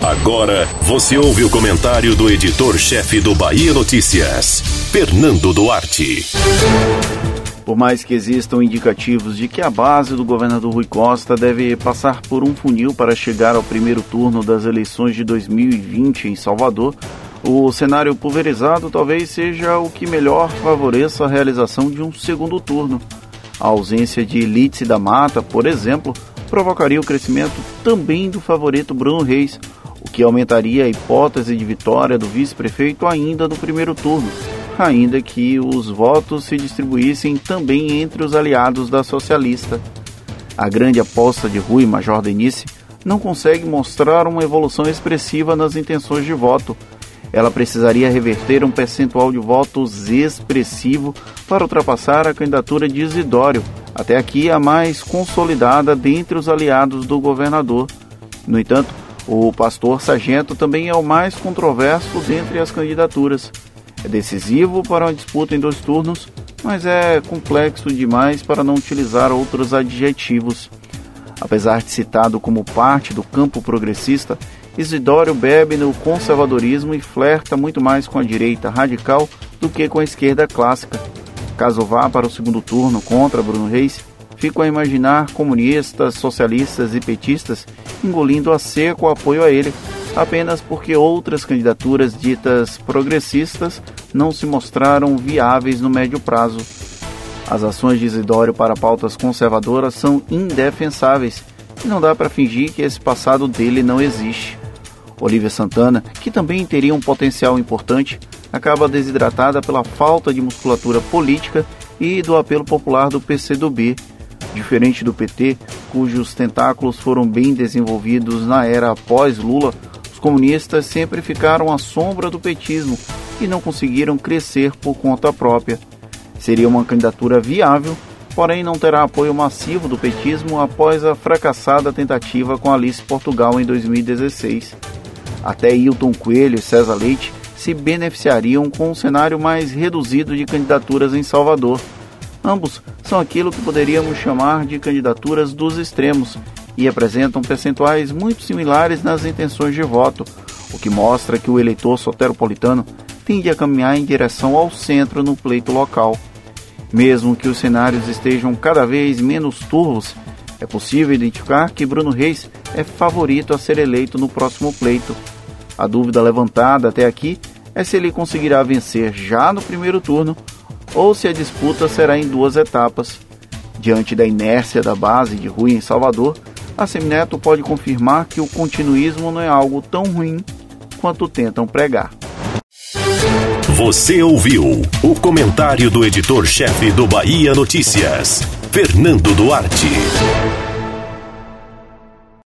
Agora você ouve o comentário do editor-chefe do Bahia Notícias, Fernando Duarte. Por mais que existam indicativos de que a base do governador Rui Costa deve passar por um funil para chegar ao primeiro turno das eleições de 2020 em Salvador, o cenário pulverizado talvez seja o que melhor favoreça a realização de um segundo turno. A ausência de Elite da Mata, por exemplo, provocaria o crescimento também do favorito Bruno Reis, o que aumentaria a hipótese de vitória do vice-prefeito ainda no primeiro turno, ainda que os votos se distribuíssem também entre os aliados da socialista. A grande aposta de Rui Major Denise não consegue mostrar uma evolução expressiva nas intenções de voto, ela precisaria reverter um percentual de votos expressivo para ultrapassar a candidatura de Isidório, até aqui a mais consolidada dentre os aliados do governador. No entanto, o pastor Sargento também é o mais controverso dentre as candidaturas. É decisivo para uma disputa em dois turnos, mas é complexo demais para não utilizar outros adjetivos. Apesar de citado como parte do campo progressista, Isidório bebe no conservadorismo e flerta muito mais com a direita radical do que com a esquerda clássica. Caso vá para o segundo turno contra Bruno Reis, fico a imaginar comunistas, socialistas e petistas engolindo a seco o apoio a ele, apenas porque outras candidaturas ditas progressistas não se mostraram viáveis no médio prazo. As ações de Isidório para pautas conservadoras são indefensáveis e não dá para fingir que esse passado dele não existe. Olivia Santana, que também teria um potencial importante, acaba desidratada pela falta de musculatura política e do apelo popular do PCdoB, diferente do PT, cujos tentáculos foram bem desenvolvidos na era após Lula. Os comunistas sempre ficaram à sombra do petismo e não conseguiram crescer por conta própria. Seria uma candidatura viável, porém não terá apoio massivo do petismo após a fracassada tentativa com Alice Portugal em 2016. Até Hilton Coelho e César Leite se beneficiariam com um cenário mais reduzido de candidaturas em Salvador. Ambos são aquilo que poderíamos chamar de candidaturas dos extremos e apresentam percentuais muito similares nas intenções de voto, o que mostra que o eleitor soteropolitano tende a caminhar em direção ao centro no pleito local. Mesmo que os cenários estejam cada vez menos turvos, é possível identificar que Bruno Reis é favorito a ser eleito no próximo pleito. A dúvida levantada até aqui é se ele conseguirá vencer já no primeiro turno ou se a disputa será em duas etapas. Diante da inércia da base de Rui em Salvador, a Semineto pode confirmar que o continuismo não é algo tão ruim quanto tentam pregar. Você ouviu o comentário do editor-chefe do Bahia Notícias, Fernando Duarte.